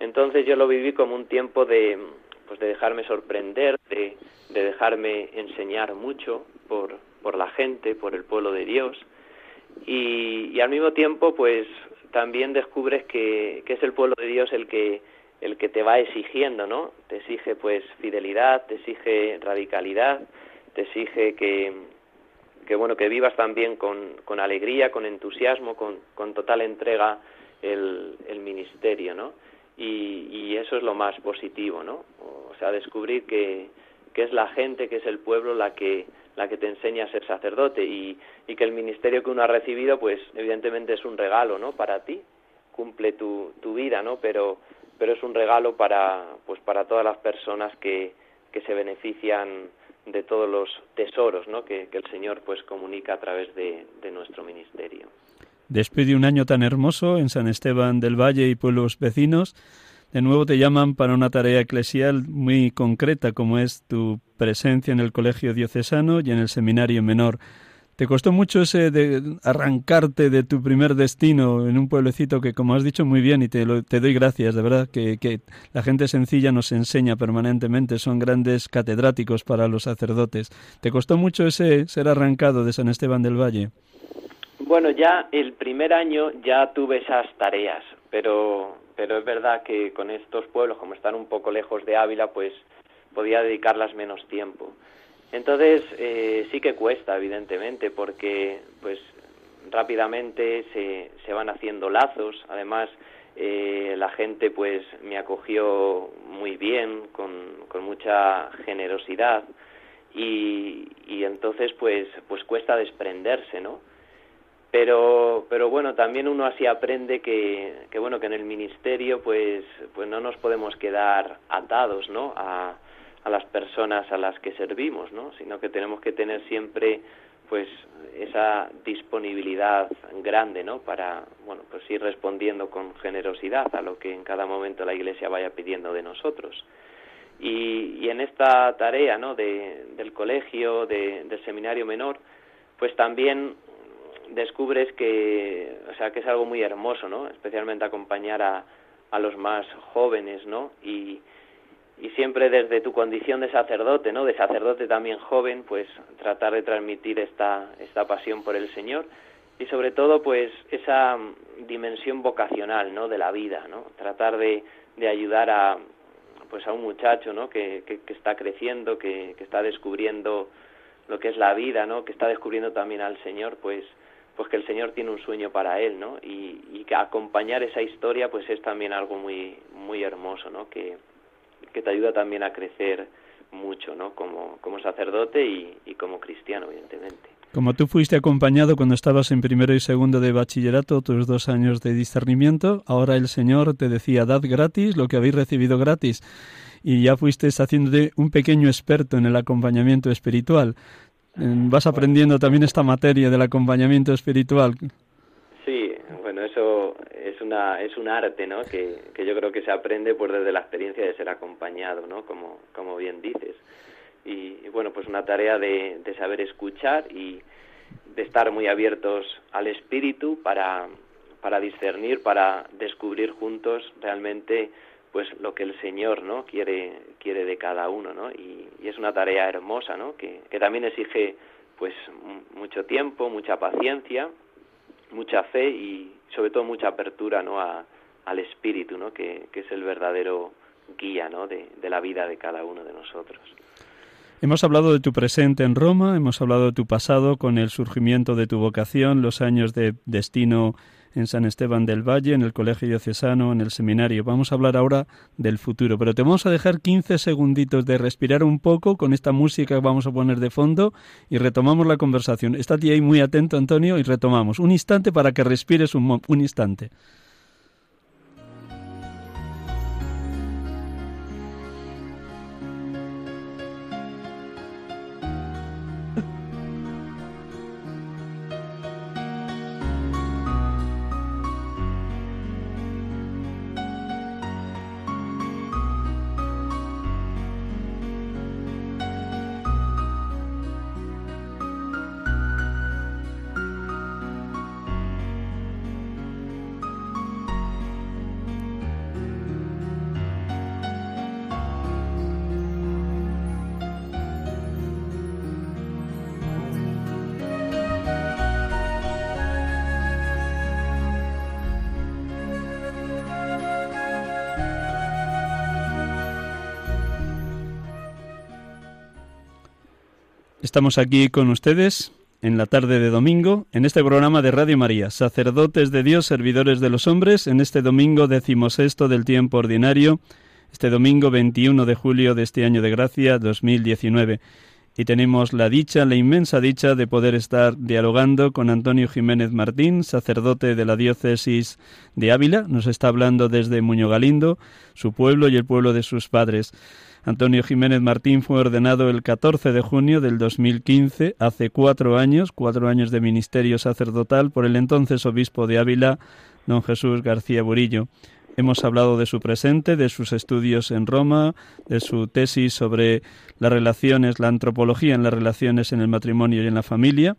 Entonces yo lo viví como un tiempo de pues de dejarme sorprender, de, de dejarme enseñar mucho por, por la gente, por el pueblo de Dios y, y al mismo tiempo pues también descubres que, que es el pueblo de Dios el que el que te va exigiendo, ¿no? Te exige pues fidelidad, te exige radicalidad, te exige que, que bueno, que vivas también con, con alegría, con entusiasmo, con, con total entrega el, el ministerio, ¿no? Y, y eso es lo más positivo, ¿no? O sea, descubrir que, que es la gente, que es el pueblo la que la que te enseña a ser sacerdote y, y que el ministerio que uno ha recibido, pues evidentemente es un regalo, ¿no? Para ti, cumple tu, tu vida, ¿no? Pero, pero es un regalo para, pues para todas las personas que, que se benefician de todos los tesoros, ¿no? Que, que el Señor pues comunica a través de, de nuestro ministerio. Después de un año tan hermoso en San Esteban del Valle y pueblos vecinos, de nuevo te llaman para una tarea eclesial muy concreta como es tu presencia en el colegio diocesano y en el seminario menor. ¿Te costó mucho ese de arrancarte de tu primer destino en un pueblecito que, como has dicho muy bien, y te, lo, doy gracias, de verdad, que, la gente sencilla nos enseña permanentemente, son grandes catedráticos para los sacerdotes. ¿Te costó mucho ese ser arrancado de San Esteban del Valle? Bueno, ya el primer año ya tuve esas tareas, pero, pero es verdad que con estos pueblos, como están un poco lejos de Ávila, pues podía dedicarlas menos tiempo. Entonces eh, sí que cuesta, evidentemente, porque pues rápidamente se, se van haciendo lazos. Además, eh, la gente pues me acogió muy bien, con, con mucha generosidad y, y entonces pues pues cuesta desprenderse, ¿no? Pero pero bueno, también uno así aprende que, que bueno, que en el ministerio pues pues no nos podemos quedar atados, ¿no? a, a las personas a las que servimos, ¿no? Sino que tenemos que tener siempre pues esa disponibilidad grande, ¿no? Para, bueno, pues ir respondiendo con generosidad a lo que en cada momento la Iglesia vaya pidiendo de nosotros. Y, y en esta tarea, ¿no? De, del colegio, de, del seminario menor, pues también descubres que, o sea, que es algo muy hermoso, ¿no? Especialmente acompañar a, a los más jóvenes, ¿no? Y, y siempre desde tu condición de sacerdote, ¿no? De sacerdote también joven, pues tratar de transmitir esta, esta pasión por el Señor y sobre todo pues esa dimensión vocacional, ¿no? De la vida, ¿no? Tratar de, de ayudar a pues a un muchacho, ¿no? Que, que, que está creciendo, que, que está descubriendo lo que es la vida, ¿no? Que está descubriendo también al Señor, pues pues que el Señor tiene un sueño para él, ¿no? Y, que acompañar esa historia pues es también algo muy muy hermoso, ¿no? Que, que te ayuda también a crecer mucho, ¿no? Como, como sacerdote y, y como cristiano, evidentemente. Como tú fuiste acompañado cuando estabas en primero y segundo de bachillerato, tus dos años de discernimiento, ahora el Señor te decía, dad gratis lo que habéis recibido gratis. Y ya fuiste haciéndote un pequeño experto en el acompañamiento espiritual. Vas aprendiendo también esta materia del acompañamiento espiritual. Sí, bueno, eso es una es un arte, ¿no? Que, que yo creo que se aprende pues desde la experiencia de ser acompañado, ¿no? Como como bien dices. Y, bueno, pues una tarea de, de saber escuchar y de estar muy abiertos al espíritu para para discernir, para descubrir juntos realmente pues lo que el Señor no quiere quiere de cada uno no y, es una tarea hermosa no que, que también exige pues mucho tiempo mucha paciencia mucha fe y sobre todo mucha apertura no a, al espíritu no que, que es el verdadero guía no de, de la vida de cada uno de nosotros. Hemos hablado de tu presente en Roma, hemos hablado de tu pasado con el surgimiento de tu vocación, los años de destino en San Esteban del Valle, en el Colegio Diocesano, en el seminario. Vamos a hablar ahora del futuro, pero te vamos a dejar 15 segunditos de respirar un poco con esta música que vamos a poner de fondo y retomamos la conversación. Estate ahí muy atento, Antonio, y retomamos. Un instante para que respires un, un instante. Estamos aquí con ustedes en la tarde de domingo, en este programa de Radio María, sacerdotes de Dios, servidores de los hombres, en este domingo decimosexto del tiempo ordinario, este domingo 21 de julio de este año de gracia 2019. Y tenemos la dicha, la inmensa dicha de poder estar dialogando con Antonio Jiménez Martín, sacerdote de la diócesis de Ávila. Nos está hablando desde Muño Galindo, su pueblo y el pueblo de sus padres. Antonio Jiménez Martín fue ordenado el 14 de junio del 2015, hace cuatro años, cuatro años de ministerio sacerdotal, por el entonces obispo de Ávila, don Jesús García Burillo. Hemos hablado de su presente, de sus estudios en Roma, de su tesis sobre las relaciones, la antropología en las relaciones en el matrimonio y en la familia.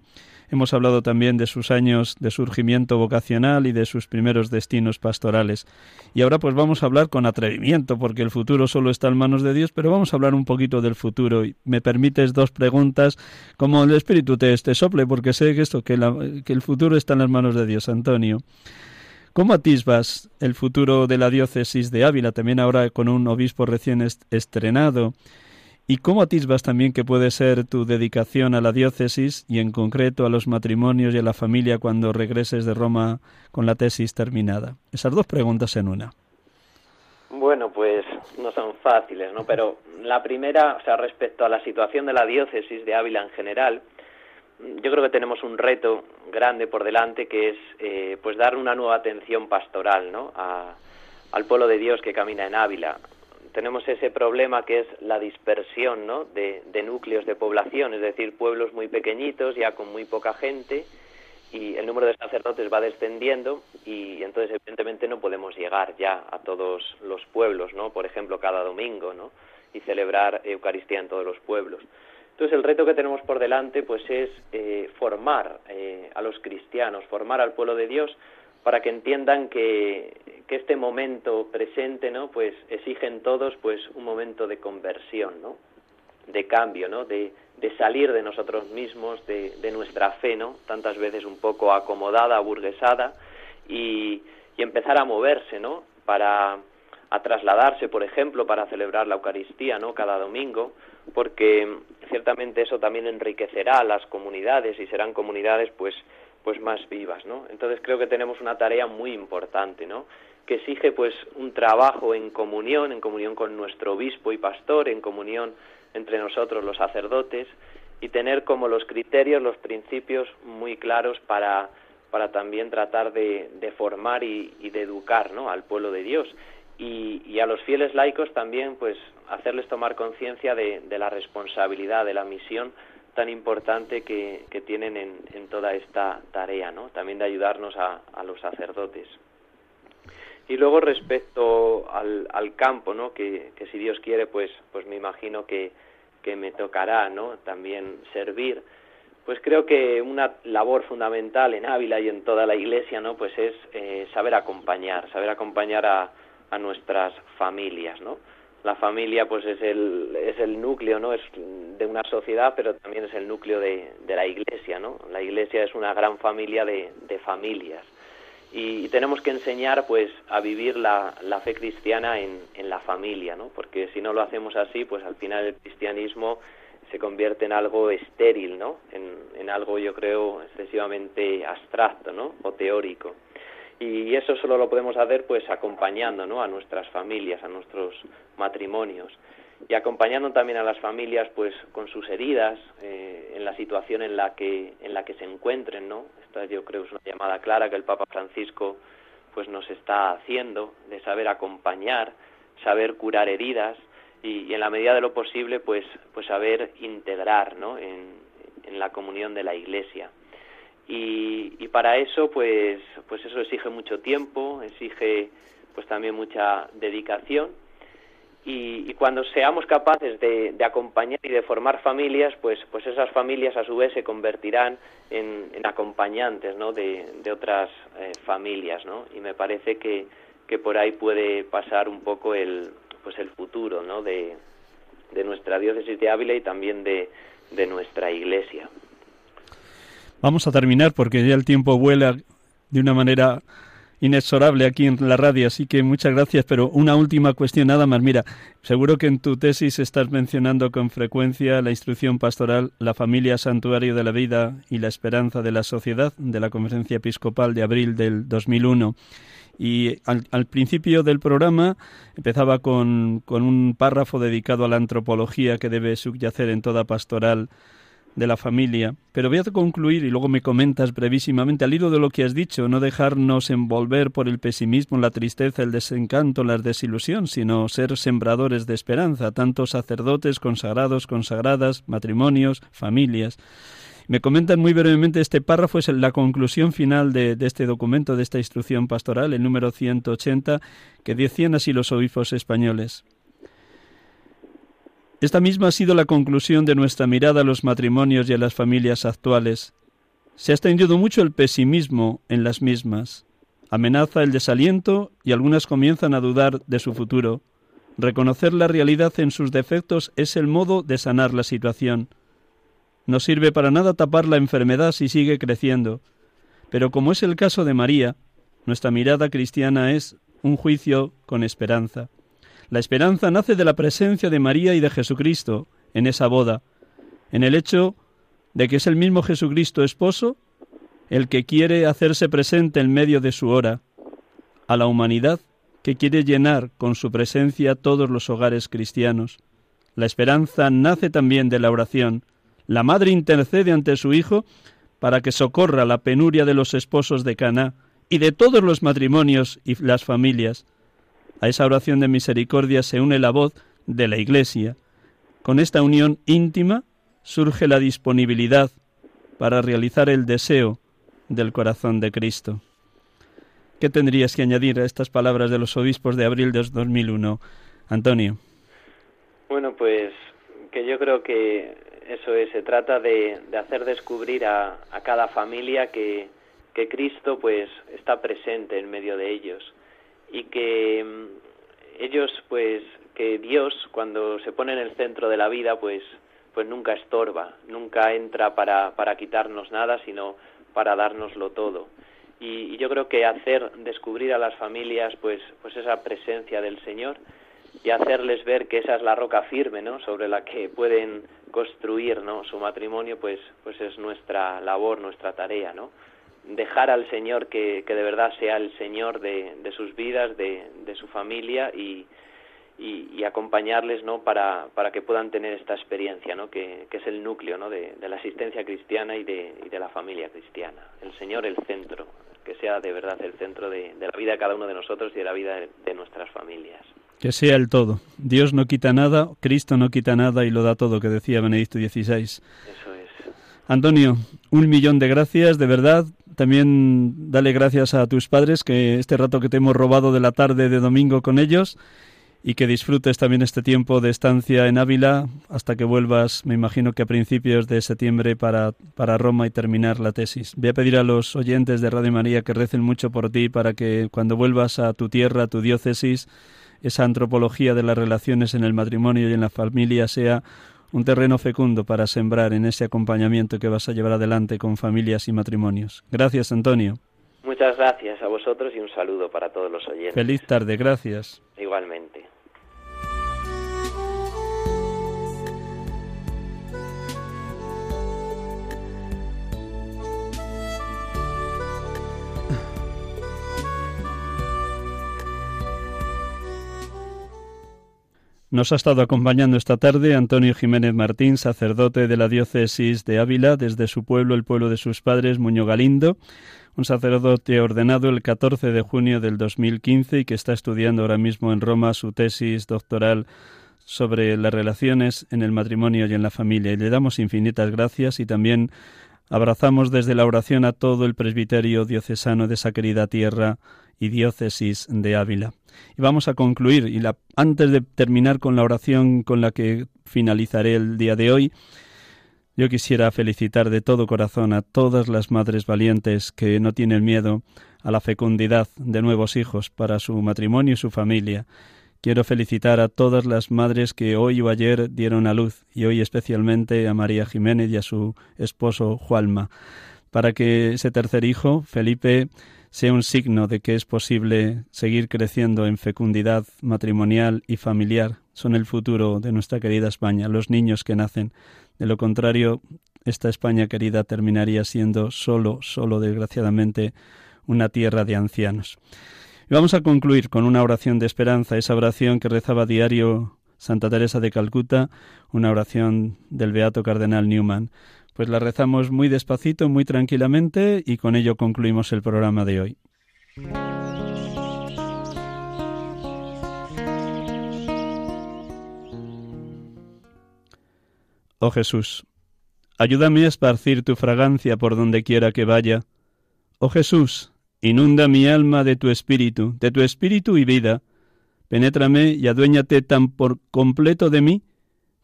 Hemos hablado también de sus años de surgimiento vocacional y de sus primeros destinos pastorales. Y ahora pues vamos a hablar con atrevimiento, porque el futuro solo está en manos de Dios, pero vamos a hablar un poquito del futuro. Y me permites dos preguntas, como el Espíritu te, te sople, porque sé que esto, que, la, que el futuro está en las manos de Dios, Antonio. ¿Cómo atisbas el futuro de la diócesis de Ávila, también ahora con un obispo recién est estrenado? ¿Y cómo atisbas también que puede ser tu dedicación a la diócesis y en concreto a los matrimonios y a la familia cuando regreses de Roma con la tesis terminada? Esas dos preguntas en una. Bueno, pues no son fáciles, ¿no? Pero la primera, o sea, respecto a la situación de la diócesis de Ávila en general, yo creo que tenemos un reto grande por delante que es eh, pues dar una nueva atención pastoral ¿no? al pueblo de Dios que camina en Ávila. Tenemos ese problema que es la dispersión ¿no? de, de núcleos de población, es decir, pueblos muy pequeñitos, ya con muy poca gente, y el número de sacerdotes va descendiendo y entonces evidentemente no podemos llegar ya a todos los pueblos, ¿no? Por ejemplo, cada domingo, ¿no? Y celebrar Eucaristía en todos los pueblos. Entonces el reto que tenemos por delante pues es eh, formar eh, a los cristianos, formar al pueblo de Dios para que entiendan que, que, este momento presente, ¿no? Pues exigen todos pues un momento de conversión, ¿no? De cambio, ¿no? De, de salir de nosotros mismos, de, de, nuestra fe, ¿no? Tantas veces un poco acomodada, aburguesada y, y empezar a moverse, ¿no? Para a trasladarse, por ejemplo, para celebrar la Eucaristía, ¿no? Cada domingo, porque ciertamente eso también enriquecerá a las comunidades y serán comunidades, pues, pues más vivas, ¿no? Entonces creo que tenemos una tarea muy importante, ¿no? Que exige, pues, un trabajo en comunión, en comunión con nuestro obispo y pastor, en comunión entre nosotros los sacerdotes y tener como los criterios, los principios muy claros para para también tratar de, de formar y, y, de educar ¿no? al pueblo de Dios y, a los fieles laicos también pues hacerles tomar conciencia de, la responsabilidad, de la misión tan importante que, tienen en, toda esta tarea, ¿no? También de ayudarnos a, los sacerdotes. Y luego respecto al, campo, ¿no? Que, si Dios quiere, pues, pues me imagino que, me tocará, ¿no? También servir. Pues creo que una labor fundamental en Ávila y en toda la Iglesia, ¿no? Pues es eh, saber acompañar, saber acompañar a, a nuestras familias, ¿no? La familia pues es el, es el núcleo, ¿no? Es de una sociedad, pero también es el núcleo de, de la iglesia, ¿no? La iglesia es una gran familia de, de familias y, tenemos que enseñar pues a vivir la, la fe cristiana en, en, la familia, ¿no? Porque si no lo hacemos así, pues al final el cristianismo se convierte en algo estéril, ¿no? En, en algo yo creo excesivamente abstracto, ¿no? O teórico y eso solo lo podemos hacer pues acompañando ¿no? a nuestras familias, a nuestros matrimonios y acompañando también a las familias pues con sus heridas eh, en la situación en la que en la que se encuentren no esta yo creo es una llamada clara que el Papa Francisco pues nos está haciendo de saber acompañar saber curar heridas y, en la medida de lo posible pues pues saber integrar ¿no? en, en la comunión de la Iglesia y, para eso pues pues eso exige mucho tiempo exige pues también mucha dedicación y, cuando seamos capaces de, acompañar y de formar familias pues pues esas familias a su vez se convertirán en, acompañantes ¿no? de, otras eh, familias ¿no? y me parece que, que por ahí puede pasar un poco el pues el futuro ¿no? de, de nuestra diócesis de Ávila y también de, de nuestra iglesia. Vamos a terminar porque ya el tiempo vuela de una manera inexorable aquí en la radio, así que muchas gracias, pero una última cuestión nada más. Mira, seguro que en tu tesis estás mencionando con frecuencia la instrucción pastoral, la familia santuario de la vida y la esperanza de la sociedad de la Conferencia Episcopal de abril del 2001. Y al, al principio del programa empezaba con, con un párrafo dedicado a la antropología que debe subyacer en toda pastoral de la familia. Pero voy a concluir y luego me comentas brevísimamente al hilo de lo que has dicho, no dejarnos envolver por el pesimismo, la tristeza, el desencanto, la desilusión, sino ser sembradores de esperanza, tanto sacerdotes, consagrados, consagradas, matrimonios, familias. Me comentan muy brevemente este párrafo, es la conclusión final de, de, este documento, de esta instrucción pastoral, el número 180, que decían así los obispos españoles. Esta misma ha sido la conclusión de nuestra mirada a los matrimonios y a las familias actuales. Se ha extendido mucho el pesimismo en las mismas. Amenaza el desaliento y algunas comienzan a dudar de su futuro. Reconocer la realidad en sus defectos es el modo de sanar la situación. No sirve para nada tapar la enfermedad si sigue creciendo. Pero como es el caso de María, nuestra mirada cristiana es un juicio con esperanza. La esperanza nace de la presencia de María y de Jesucristo en esa boda, en el hecho de que es el mismo Jesucristo esposo el que quiere hacerse presente en medio de su hora, a la humanidad que quiere llenar con su presencia todos los hogares cristianos. La esperanza nace también de la oración. La madre intercede ante su hijo para que socorra la penuria de los esposos de Caná y de todos los matrimonios y las familias. A esa oración de misericordia se une la voz de la Iglesia. Con esta unión íntima surge la disponibilidad para realizar el deseo del corazón de Cristo. ¿Qué tendrías que añadir a estas palabras de los obispos de abril de 2001, Antonio? Bueno, pues que yo creo que eso es, se trata de, hacer descubrir a, cada familia que, que, Cristo pues está presente en medio de ellos y que mm, ellos pues que Dios cuando se pone en el centro de la vida pues pues nunca estorba, nunca entra para, para quitarnos nada, sino para dárnoslo todo. Y, y, yo creo que hacer descubrir a las familias pues pues esa presencia del Señor y hacerles ver que esa es la roca firme, ¿no? sobre la que pueden construir ¿no? su matrimonio, pues, pues es nuestra labor, nuestra tarea, ¿no? Dejar al Señor que, que de verdad sea el Señor de, de sus vidas, de, de su familia y, y, acompañarles ¿no? para, para que puedan tener esta experiencia, ¿no? que, que es el núcleo ¿no? de, de la asistencia cristiana y de, y de la familia cristiana. El Señor el centro, que sea de verdad el centro de, de la vida de cada uno de nosotros y de la vida de nuestras familias. Que sea el todo. Dios no quita nada, Cristo no quita nada y lo da todo, que decía Benedicto XVI. Eso es. Antonio, un millón de gracias, de verdad. También dale gracias a tus padres, que este rato que te hemos robado de la tarde de domingo con ellos, y que disfrutes también este tiempo de estancia en Ávila hasta que vuelvas, me imagino que a principios de septiembre, para, para Roma y terminar la tesis. Voy a pedir a los oyentes de Radio María que recen mucho por ti para que cuando vuelvas a tu tierra, a tu diócesis, esa antropología de las relaciones en el matrimonio y en la familia sea un terreno fecundo para sembrar en ese acompañamiento que vas a llevar adelante con familias y matrimonios. Gracias, Antonio. Muchas gracias a vosotros y un saludo para todos los oyentes. Feliz tarde, gracias. Igualmente. Nos ha estado acompañando esta tarde Antonio Jiménez Martín, sacerdote de la diócesis de Ávila, desde su pueblo, el pueblo de sus padres, Muño Galindo, un sacerdote ordenado el 14 de junio del 2015 y que está estudiando ahora mismo en Roma su tesis doctoral sobre las relaciones en el matrimonio y en la familia. Y le damos infinitas gracias y también abrazamos desde la oración a todo el presbiterio diocesano de esa querida tierra y diócesis de Ávila. Y vamos a concluir, y la, antes de terminar con la oración con la que finalizaré el día de hoy, yo quisiera felicitar de todo corazón a todas las madres valientes que no tienen miedo a la fecundidad de nuevos hijos para su matrimonio y su familia. Quiero felicitar a todas las madres que hoy o ayer dieron a luz, y hoy especialmente a María Jiménez y a su esposo Jualma, para que ese tercer hijo, Felipe, sea un signo de que es posible seguir creciendo en fecundidad matrimonial y familiar. Son el futuro de nuestra querida España, los niños que nacen. De lo contrario, esta España querida terminaría siendo solo, solo desgraciadamente, una tierra de ancianos. Y vamos a concluir con una oración de esperanza, esa oración que rezaba diario Santa Teresa de Calcuta, una oración del Beato Cardenal Newman. Pues la rezamos muy despacito, muy tranquilamente y con ello concluimos el programa de hoy. Oh Jesús, ayúdame a esparcir tu fragancia por donde quiera que vaya. Oh Jesús, inunda mi alma de tu espíritu, de tu espíritu y vida. Penétrame y aduéñate tan por completo de mí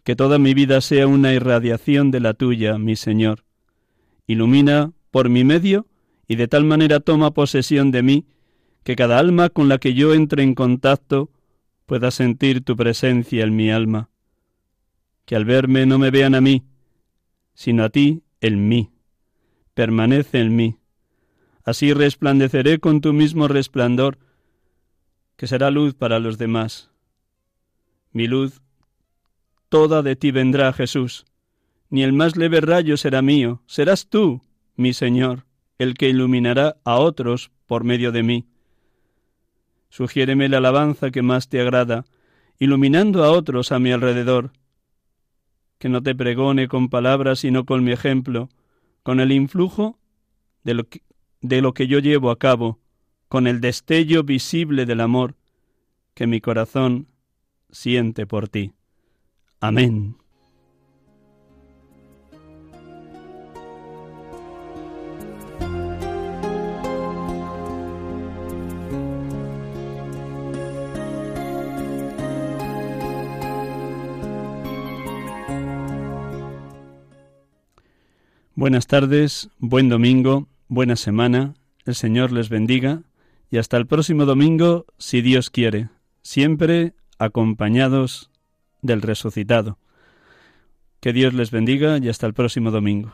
que toda mi vida sea una irradiación de la tuya, mi Señor. Ilumina por mi medio y de tal manera toma posesión de mí que cada alma con la que yo entre en contacto pueda sentir tu presencia en mi alma. Que al verme no me vean a mí, sino a ti en mí. Permanece en mí. Así resplandeceré con tu mismo resplandor, que será luz para los demás. Mi luz toda de ti vendrá, Jesús. Ni el más leve rayo será mío, serás tú, mi Señor, el que iluminará a otros por medio de mí. Sugiéreme la alabanza que más te agrada, iluminando a otros a mi alrededor. Que no te pregone con palabras, sino con mi ejemplo, con el influjo de lo que, de lo que yo llevo a cabo, con el destello visible del amor que mi corazón siente por ti. Amén. Buenas tardes, buen domingo, buena semana, el Señor les bendiga y hasta el próximo domingo, si Dios quiere, siempre acompañados del resucitado. Que Dios les bendiga y hasta el próximo domingo.